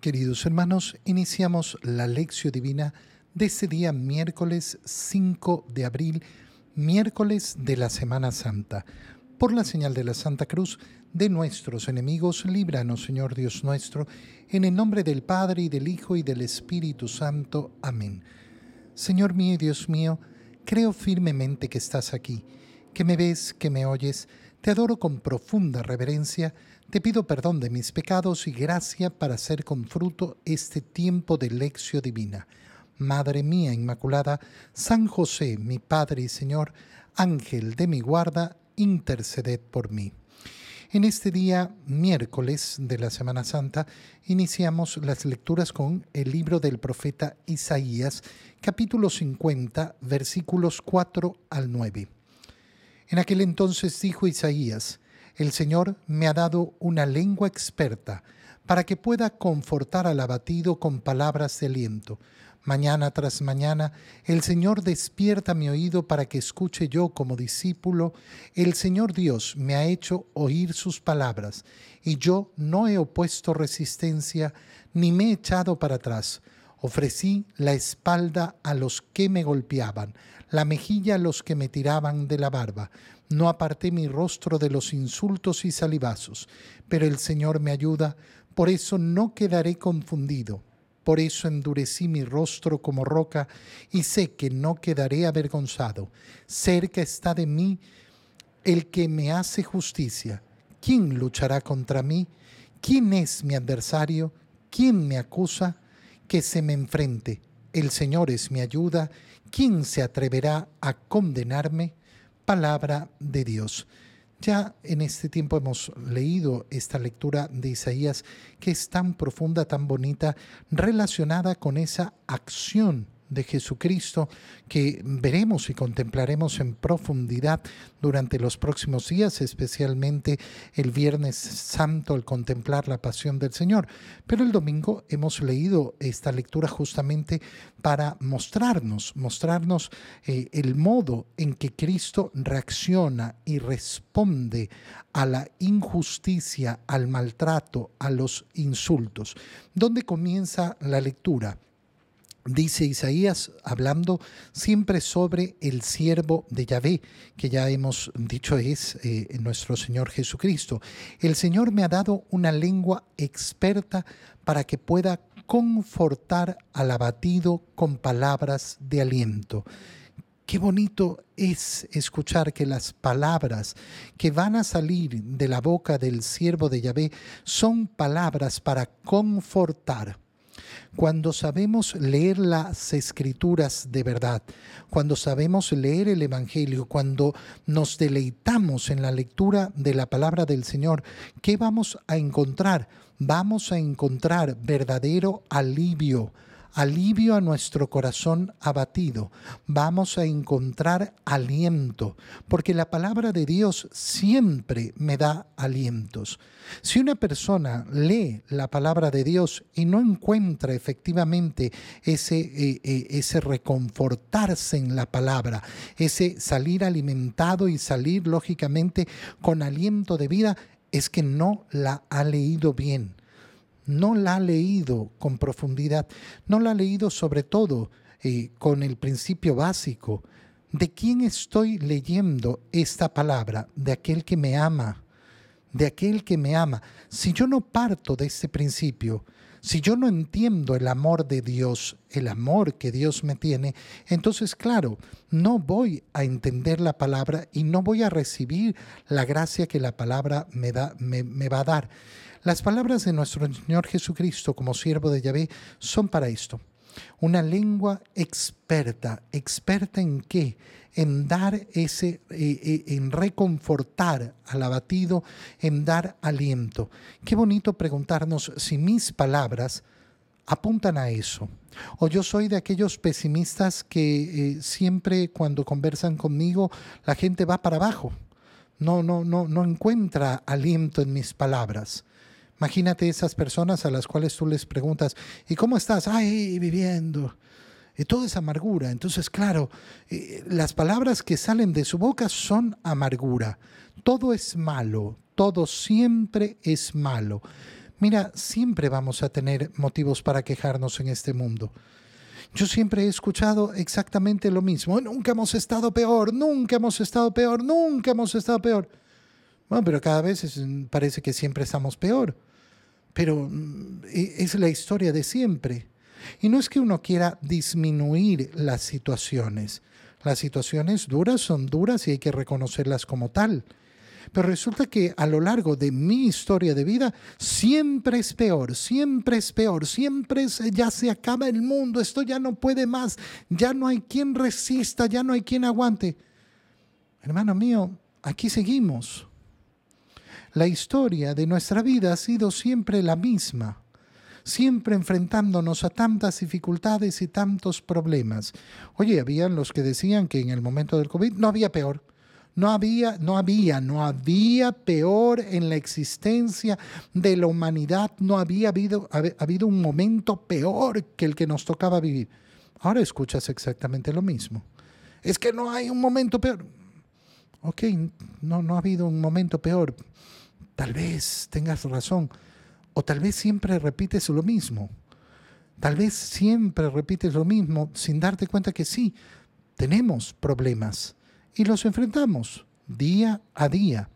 Queridos hermanos, iniciamos la lección divina de este día miércoles 5 de abril, miércoles de la Semana Santa. Por la señal de la Santa Cruz de nuestros enemigos, líbranos, Señor Dios nuestro, en el nombre del Padre y del Hijo y del Espíritu Santo. Amén. Señor mío y Dios mío, creo firmemente que estás aquí, que me ves, que me oyes, te adoro con profunda reverencia, te pido perdón de mis pecados y gracia para hacer con fruto este tiempo de lección divina. Madre mía Inmaculada, San José, mi Padre y Señor, Ángel de mi guarda, interceded por mí. En este día, miércoles de la Semana Santa, iniciamos las lecturas con el libro del profeta Isaías, capítulo 50, versículos 4 al 9. En aquel entonces dijo Isaías, el Señor me ha dado una lengua experta para que pueda confortar al abatido con palabras de aliento. Mañana tras mañana, el Señor despierta mi oído para que escuche yo como discípulo. El Señor Dios me ha hecho oír sus palabras, y yo no he opuesto resistencia ni me he echado para atrás. Ofrecí la espalda a los que me golpeaban, la mejilla a los que me tiraban de la barba. No aparté mi rostro de los insultos y salivazos, pero el Señor me ayuda, por eso no quedaré confundido. Por eso endurecí mi rostro como roca y sé que no quedaré avergonzado. Cerca está de mí el que me hace justicia. ¿Quién luchará contra mí? ¿Quién es mi adversario? ¿Quién me acusa? Que se me enfrente. El Señor es mi ayuda ¿quién se atreverá a condenarme? Palabra de Dios. Ya en este tiempo hemos leído esta lectura de Isaías que es tan profunda, tan bonita, relacionada con esa acción de Jesucristo que veremos y contemplaremos en profundidad durante los próximos días, especialmente el Viernes Santo al contemplar la pasión del Señor. Pero el domingo hemos leído esta lectura justamente para mostrarnos, mostrarnos eh, el modo en que Cristo reacciona y responde a la injusticia, al maltrato, a los insultos. ¿Dónde comienza la lectura? Dice Isaías, hablando siempre sobre el siervo de Yahvé, que ya hemos dicho es eh, nuestro Señor Jesucristo. El Señor me ha dado una lengua experta para que pueda confortar al abatido con palabras de aliento. Qué bonito es escuchar que las palabras que van a salir de la boca del siervo de Yahvé son palabras para confortar cuando sabemos leer las escrituras de verdad, cuando sabemos leer el Evangelio, cuando nos deleitamos en la lectura de la palabra del Señor, ¿qué vamos a encontrar? Vamos a encontrar verdadero alivio alivio a nuestro corazón abatido. Vamos a encontrar aliento, porque la palabra de Dios siempre me da alientos. Si una persona lee la palabra de Dios y no encuentra efectivamente ese, eh, eh, ese reconfortarse en la palabra, ese salir alimentado y salir lógicamente con aliento de vida, es que no la ha leído bien no la ha leído con profundidad, no la ha leído sobre todo eh, con el principio básico. ¿De quién estoy leyendo esta palabra? De aquel que me ama, de aquel que me ama. Si yo no parto de ese principio, si yo no entiendo el amor de Dios, el amor que Dios me tiene, entonces claro, no voy a entender la palabra y no voy a recibir la gracia que la palabra me, da, me va a dar. Las palabras de nuestro Señor Jesucristo como siervo de Yahvé son para esto. Una lengua experta. ¿Experta en qué? En dar ese, eh, eh, en reconfortar al abatido, en dar aliento. Qué bonito preguntarnos si mis palabras apuntan a eso. O yo soy de aquellos pesimistas que eh, siempre cuando conversan conmigo la gente va para abajo. No, no, no, no encuentra aliento en mis palabras. Imagínate esas personas a las cuales tú les preguntas, ¿y cómo estás? Ay, viviendo. Y todo es amargura. Entonces, claro, eh, las palabras que salen de su boca son amargura. Todo es malo, todo siempre es malo. Mira, siempre vamos a tener motivos para quejarnos en este mundo. Yo siempre he escuchado exactamente lo mismo. Nunca hemos estado peor, nunca hemos estado peor, nunca hemos estado peor. Bueno, pero cada vez parece que siempre estamos peor. Pero mm, e, es la historia de siempre. Y no es que uno quiera disminuir las situaciones. Las situaciones duras son duras y hay que reconocerlas como tal. Pero resulta que a lo largo de mi historia de vida siempre es peor, siempre es peor, siempre ya se acaba el mundo, esto ya no puede más, ya no hay quien resista, ya no hay quien aguante. Hermano mío, aquí seguimos. La historia de nuestra vida ha sido siempre la misma siempre enfrentándonos a tantas dificultades y tantos problemas. Oye, habían los que decían que en el momento del COVID no había peor. No había, no había, no había peor en la existencia de la humanidad, no había habido, habido un momento peor que el que nos tocaba vivir. Ahora escuchas exactamente lo mismo. Es que no hay un momento peor. Ok, no, no ha habido un momento peor. Tal vez tengas razón o tal vez siempre repites lo mismo. Tal vez siempre repites lo mismo sin darte cuenta que sí, tenemos problemas y los enfrentamos día a día.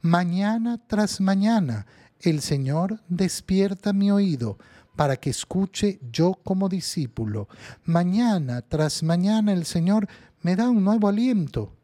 Mañana tras mañana el Señor despierta mi oído para que escuche yo como discípulo. Mañana tras mañana el Señor me da un nuevo aliento.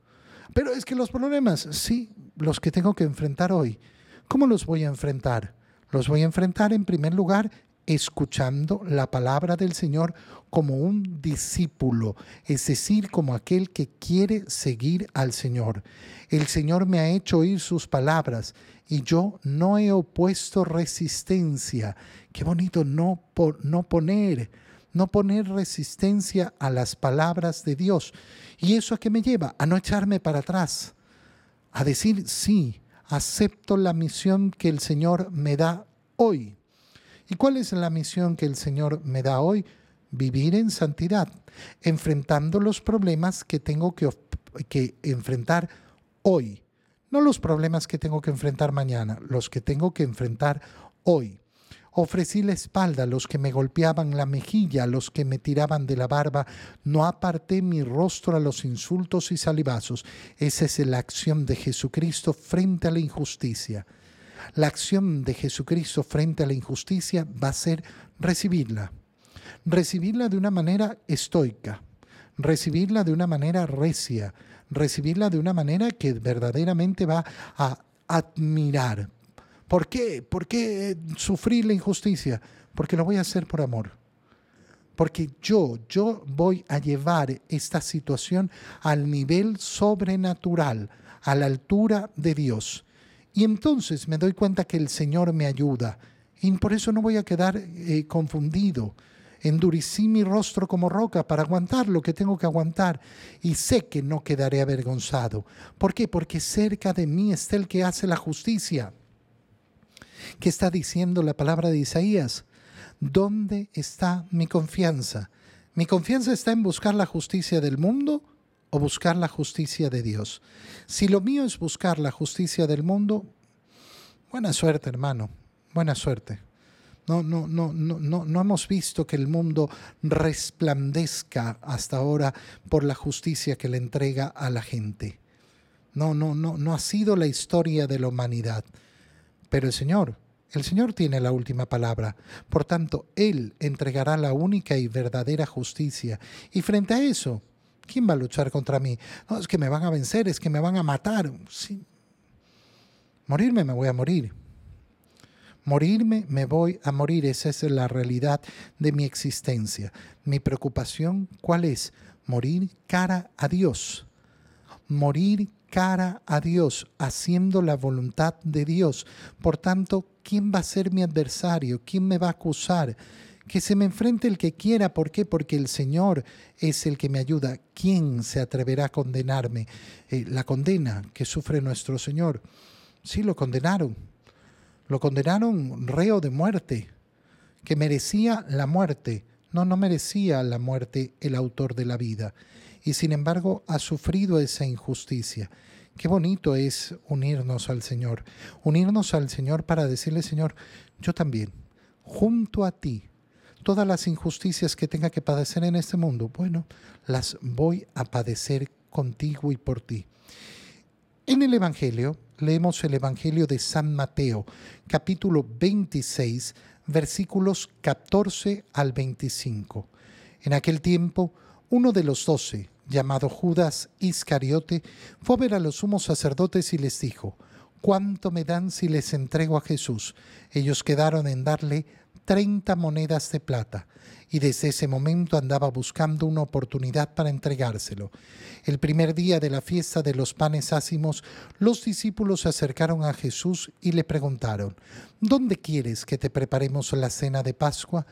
Pero es que los problemas, sí, los que tengo que enfrentar hoy, ¿cómo los voy a enfrentar? Los voy a enfrentar en primer lugar escuchando la palabra del Señor como un discípulo, es decir, como aquel que quiere seguir al Señor. El Señor me ha hecho oír sus palabras y yo no he opuesto resistencia. Qué bonito no, no poner, no poner resistencia a las palabras de Dios. ¿Y eso a qué me lleva? A no echarme para atrás, a decir sí, acepto la misión que el Señor me da hoy. ¿Y cuál es la misión que el Señor me da hoy? Vivir en santidad, enfrentando los problemas que tengo que, que enfrentar hoy. No los problemas que tengo que enfrentar mañana, los que tengo que enfrentar hoy. Ofrecí la espalda a los que me golpeaban la mejilla, a los que me tiraban de la barba. No aparté mi rostro a los insultos y salivazos. Esa es la acción de Jesucristo frente a la injusticia. La acción de Jesucristo frente a la injusticia va a ser recibirla. Recibirla de una manera estoica, recibirla de una manera recia, recibirla de una manera que verdaderamente va a admirar, ¿Por qué? ¿Por qué sufrir la injusticia? Porque lo voy a hacer por amor. Porque yo, yo voy a llevar esta situación al nivel sobrenatural, a la altura de Dios. Y entonces me doy cuenta que el Señor me ayuda. Y por eso no voy a quedar eh, confundido. Endurecí mi rostro como roca para aguantar lo que tengo que aguantar y sé que no quedaré avergonzado. ¿Por qué? Porque cerca de mí está el que hace la justicia. ¿Qué está diciendo la palabra de Isaías? ¿Dónde está mi confianza? ¿Mi confianza está en buscar la justicia del mundo o buscar la justicia de Dios? Si lo mío es buscar la justicia del mundo, buena suerte, hermano, buena suerte. No, no, no, no, no, hemos visto que el mundo resplandezca hasta ahora por la justicia que le entrega a la gente. No, no, no, no ha sido la historia de la humanidad. Pero el Señor, el Señor tiene la última palabra. Por tanto, Él entregará la única y verdadera justicia. Y frente a eso, ¿quién va a luchar contra mí? No, es que me van a vencer, es que me van a matar. Morirme me voy a morir. Morirme me voy a morir. Esa es la realidad de mi existencia. Mi preocupación, ¿cuál es? Morir cara a Dios. Morir cara a Dios, haciendo la voluntad de Dios. Por tanto, ¿quién va a ser mi adversario? ¿Quién me va a acusar? Que se me enfrente el que quiera. ¿Por qué? Porque el Señor es el que me ayuda. ¿Quién se atreverá a condenarme? Eh, la condena que sufre nuestro Señor. Sí, lo condenaron. Lo condenaron reo de muerte, que merecía la muerte. No, no merecía la muerte el autor de la vida y sin embargo ha sufrido esa injusticia. Qué bonito es unirnos al Señor, unirnos al Señor para decirle, Señor, yo también, junto a ti, todas las injusticias que tenga que padecer en este mundo, bueno, las voy a padecer contigo y por ti. En el Evangelio, leemos el Evangelio de San Mateo, capítulo 26, versículos 14 al 25. En aquel tiempo, uno de los doce, llamado Judas Iscariote, fue a ver a los sumos sacerdotes y les dijo, ¿cuánto me dan si les entrego a Jesús? Ellos quedaron en darle treinta monedas de plata y desde ese momento andaba buscando una oportunidad para entregárselo. El primer día de la fiesta de los panes ácimos, los discípulos se acercaron a Jesús y le preguntaron, ¿Dónde quieres que te preparemos la cena de Pascua?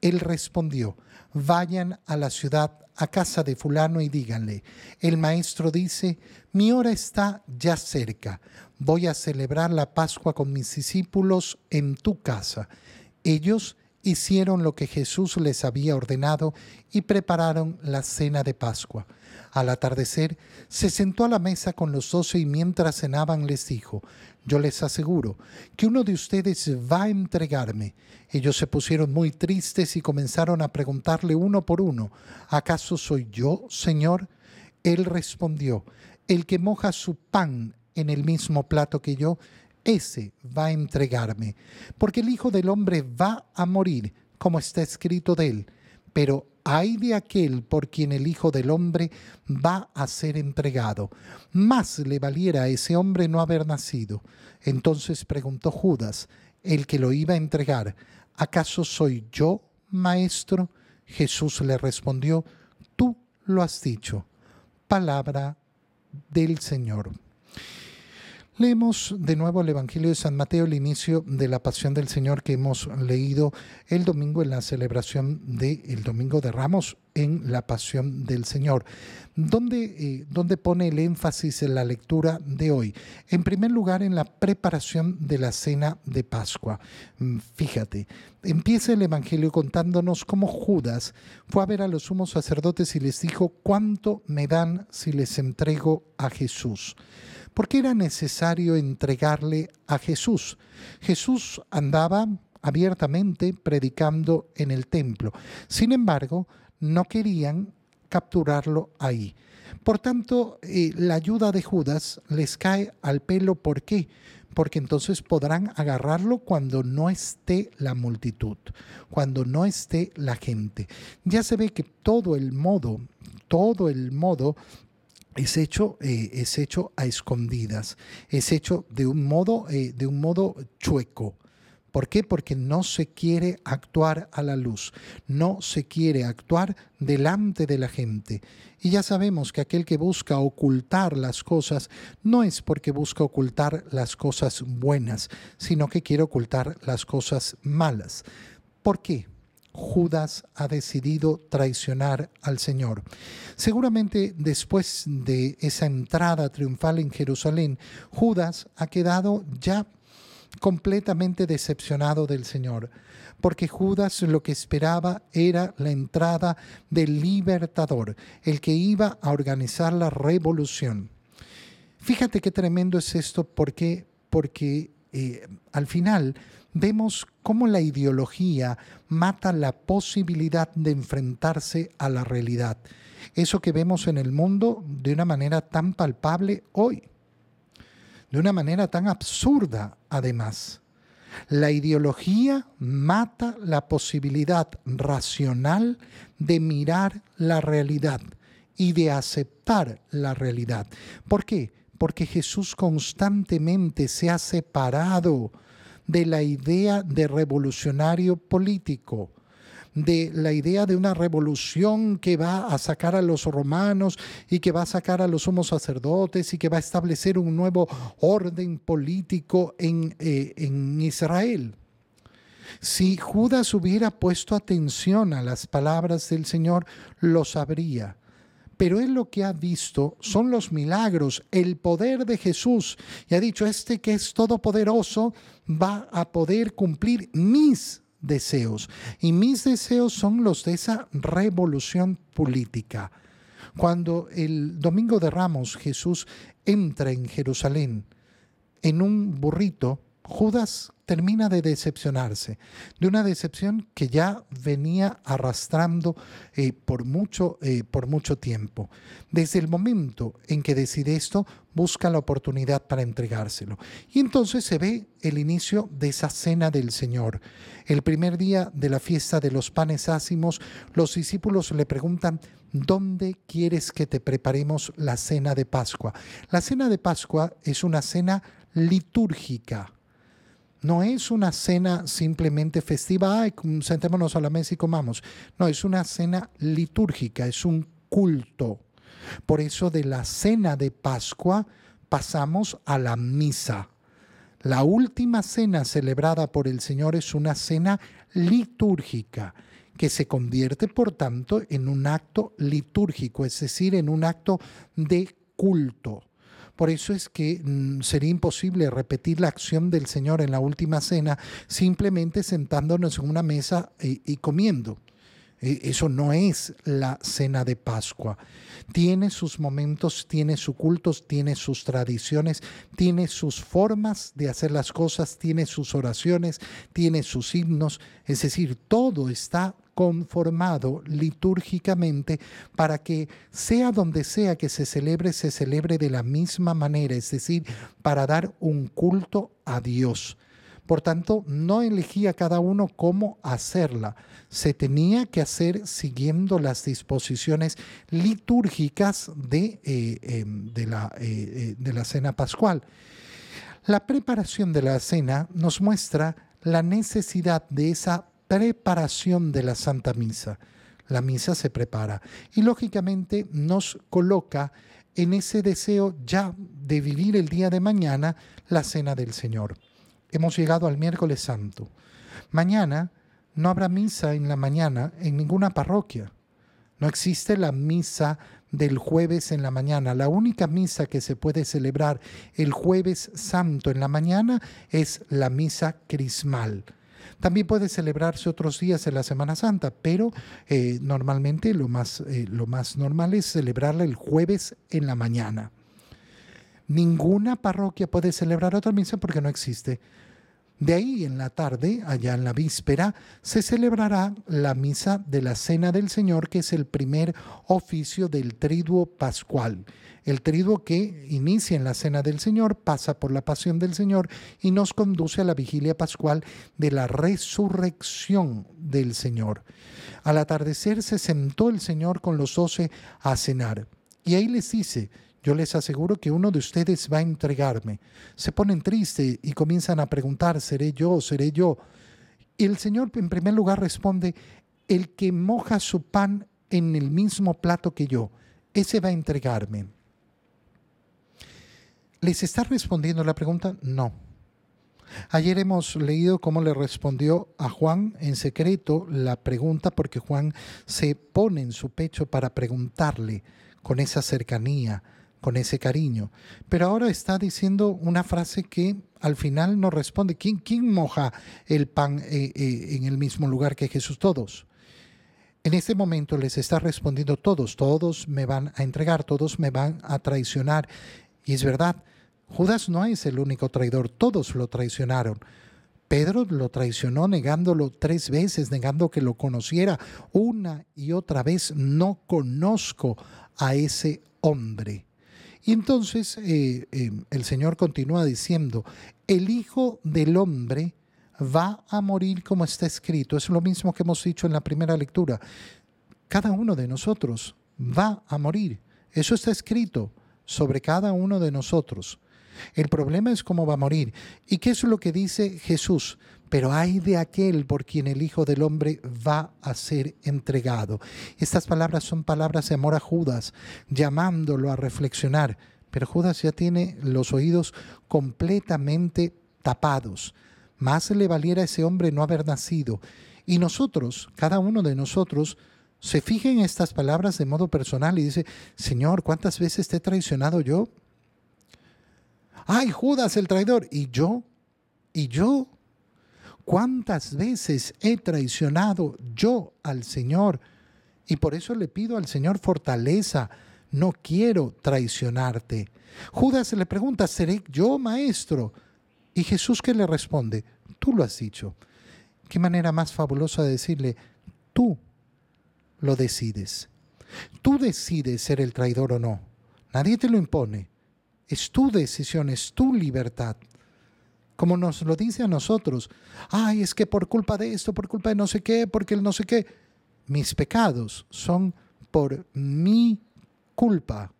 Él respondió, vayan a la ciudad, a casa de fulano y díganle, el maestro dice, mi hora está ya cerca, voy a celebrar la Pascua con mis discípulos en tu casa. Ellos hicieron lo que Jesús les había ordenado y prepararon la cena de Pascua. Al atardecer, se sentó a la mesa con los doce y mientras cenaban les dijo, yo les aseguro que uno de ustedes va a entregarme. Ellos se pusieron muy tristes y comenzaron a preguntarle uno por uno, ¿acaso soy yo, Señor? Él respondió, el que moja su pan en el mismo plato que yo, ese va a entregarme, porque el Hijo del Hombre va a morir, como está escrito de él, pero hay de aquel por quien el Hijo del Hombre va a ser entregado. Más le valiera a ese hombre no haber nacido. Entonces preguntó Judas, el que lo iba a entregar, ¿acaso soy yo, maestro? Jesús le respondió, tú lo has dicho. Palabra del Señor. Leemos de nuevo el Evangelio de San Mateo, el inicio de la pasión del Señor que hemos leído el domingo en la celebración del Domingo de Ramos en la pasión del Señor. ¿Dónde, eh, ¿Dónde pone el énfasis en la lectura de hoy? En primer lugar, en la preparación de la cena de Pascua. Mm, fíjate, empieza el Evangelio contándonos cómo Judas fue a ver a los sumos sacerdotes y les dijo, ¿cuánto me dan si les entrego a Jesús? ¿Por qué era necesario entregarle a Jesús? Jesús andaba abiertamente predicando en el templo. Sin embargo, no querían capturarlo ahí. Por tanto, eh, la ayuda de Judas les cae al pelo. ¿Por qué? Porque entonces podrán agarrarlo cuando no esté la multitud, cuando no esté la gente. Ya se ve que todo el modo, todo el modo es hecho, eh, es hecho a escondidas, es hecho de un modo, eh, de un modo chueco. ¿Por qué? Porque no se quiere actuar a la luz, no se quiere actuar delante de la gente. Y ya sabemos que aquel que busca ocultar las cosas no es porque busca ocultar las cosas buenas, sino que quiere ocultar las cosas malas. ¿Por qué? Judas ha decidido traicionar al Señor. Seguramente después de esa entrada triunfal en Jerusalén, Judas ha quedado ya completamente decepcionado del Señor, porque Judas lo que esperaba era la entrada del libertador, el que iba a organizar la revolución. Fíjate qué tremendo es esto, porque, porque eh, al final vemos cómo la ideología mata la posibilidad de enfrentarse a la realidad. Eso que vemos en el mundo de una manera tan palpable hoy, de una manera tan absurda además. La ideología mata la posibilidad racional de mirar la realidad y de aceptar la realidad. ¿Por qué? Porque Jesús constantemente se ha separado de la idea de revolucionario político, de la idea de una revolución que va a sacar a los romanos y que va a sacar a los sumos sacerdotes y que va a establecer un nuevo orden político en, eh, en Israel. Si Judas hubiera puesto atención a las palabras del Señor, lo sabría pero él lo que ha visto son los milagros, el poder de Jesús. Y ha dicho, este que es todopoderoso va a poder cumplir mis deseos. Y mis deseos son los de esa revolución política. Cuando el domingo de Ramos Jesús entra en Jerusalén en un burrito, Judas termina de decepcionarse, de una decepción que ya venía arrastrando eh, por, mucho, eh, por mucho tiempo. Desde el momento en que decide esto, busca la oportunidad para entregárselo. Y entonces se ve el inicio de esa cena del Señor. El primer día de la fiesta de los panes ácimos, los discípulos le preguntan, ¿dónde quieres que te preparemos la cena de Pascua? La cena de Pascua es una cena litúrgica no es una cena simplemente festiva, ay, sentémonos a la mesa y comamos. No, es una cena litúrgica, es un culto. Por eso de la cena de Pascua pasamos a la misa. La última cena celebrada por el Señor es una cena litúrgica que se convierte, por tanto, en un acto litúrgico, es decir, en un acto de culto. Por eso es que mm, sería imposible repetir la acción del Señor en la última cena simplemente sentándonos en una mesa y, comiendo. E, eso no es la cena de Pascua. Tiene sus momentos, tiene sus cultos, tiene sus tradiciones, tiene sus formas de hacer las cosas, tiene sus oraciones, tiene sus himnos. Es decir, todo está conformado litúrgicamente para que sea donde sea que se celebre, se celebre de la misma manera, es decir, para dar un culto a Dios. Por tanto, no elegía cada uno cómo hacerla. Se tenía que hacer siguiendo las disposiciones litúrgicas de, eh, em, de, la, eh, eh, de la cena pascual. La preparación de la cena nos muestra la necesidad de esa preparación de la Santa Misa. La misa se prepara y lógicamente nos coloca en ese deseo ya de vivir el día de mañana la cena del Señor. Hemos llegado al miércoles santo. Mañana no habrá misa en la mañana en ninguna parroquia. No existe la misa del jueves en la mañana. La única misa que se puede celebrar el jueves santo en la mañana es la misa crismal. También puede celebrarse otros días en la Semana Santa, pero eh, normalmente lo más, eh, lo más normal es celebrarla el jueves en la mañana. Ninguna parroquia puede celebrar otra misa porque no existe. De ahí en la tarde, allá en la víspera, se celebrará la misa de la Cena del Señor, que es el primer oficio del triduo pascual. El triduo que inicia en la Cena del Señor, pasa por la pasión del Señor y nos conduce a la vigilia pascual de la resurrección del Señor. Al atardecer se sentó el Señor con los doce a cenar. Y ahí les dice, yo les aseguro que uno de ustedes va a entregarme. Se ponen tristes y comienzan a preguntar, ¿seré yo? ¿Seré yo? Y el Señor en primer lugar responde, el que moja su pan en el mismo plato que yo, ese va a entregarme. ¿Les está respondiendo la pregunta? No. Ayer hemos leído cómo le respondió a Juan en secreto la pregunta porque Juan se pone en su pecho para preguntarle con esa cercanía, con ese cariño. Pero ahora está diciendo una frase que al final no responde. ¿Quién, quién moja el pan eh, eh, en el mismo lugar que Jesús? Todos. En este momento les está respondiendo todos, todos me van a entregar, todos me van a traicionar. Y es verdad, Judas no es el único traidor, todos lo traicionaron. Pedro lo traicionó negándolo tres veces, negando que lo conociera una y otra vez. No conozco a ese hombre. Y entonces eh, eh, el Señor continúa diciendo, el Hijo del Hombre va a morir como está escrito. Es lo mismo que hemos dicho en la primera lectura. Cada uno de nosotros va a morir. Eso está escrito sobre cada uno de nosotros. El problema es cómo va a morir. ¿Y qué es lo que dice Jesús? Pero hay de aquel por quien el Hijo del Hombre va a ser entregado. Estas palabras son palabras de amor a Judas, llamándolo a reflexionar. Pero Judas ya tiene los oídos completamente tapados. Más le valiera a ese hombre no haber nacido. Y nosotros, cada uno de nosotros, se fija en estas palabras de modo personal y dice, Señor, ¿cuántas veces te he traicionado yo? ay, Judas el traidor, y yo, y yo, ¿cuántas veces he traicionado yo al Señor? Y por eso le pido al Señor fortaleza no quiero traicionarte. Judas le pregunta, ¿seré yo maestro? Y Jesús que le responde, tú lo has dicho. Qué manera más fabulosa de decirle, tú lo decides. Tú decides ser el traidor o no. Nadie te lo impone. Es tu decisión, es tu libertad. Como nos lo dice a nosotros, ay, es que por culpa de esto, por culpa de no sé qué, porque el no sé qué, mis pecados son por mi culpa,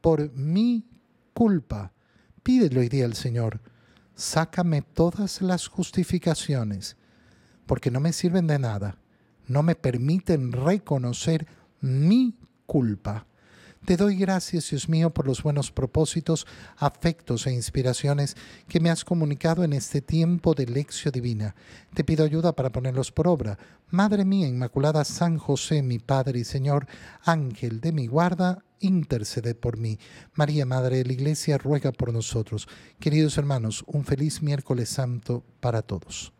por mi culpa. Pídelo hoy día al Señor, sácame todas las justificaciones, porque no me sirven de nada, no me permiten reconocer mi culpa. Te doy gracias, Dios mío, por los buenos propósitos, afectos e inspiraciones que me has comunicado en este tiempo de lección divina. Te pido ayuda para ponerlos por obra. Madre mía Inmaculada, San José, mi Padre y Señor, Ángel de mi guarda, intercede por mí. María, Madre de la Iglesia, ruega por nosotros. Queridos hermanos, un feliz miércoles santo para todos.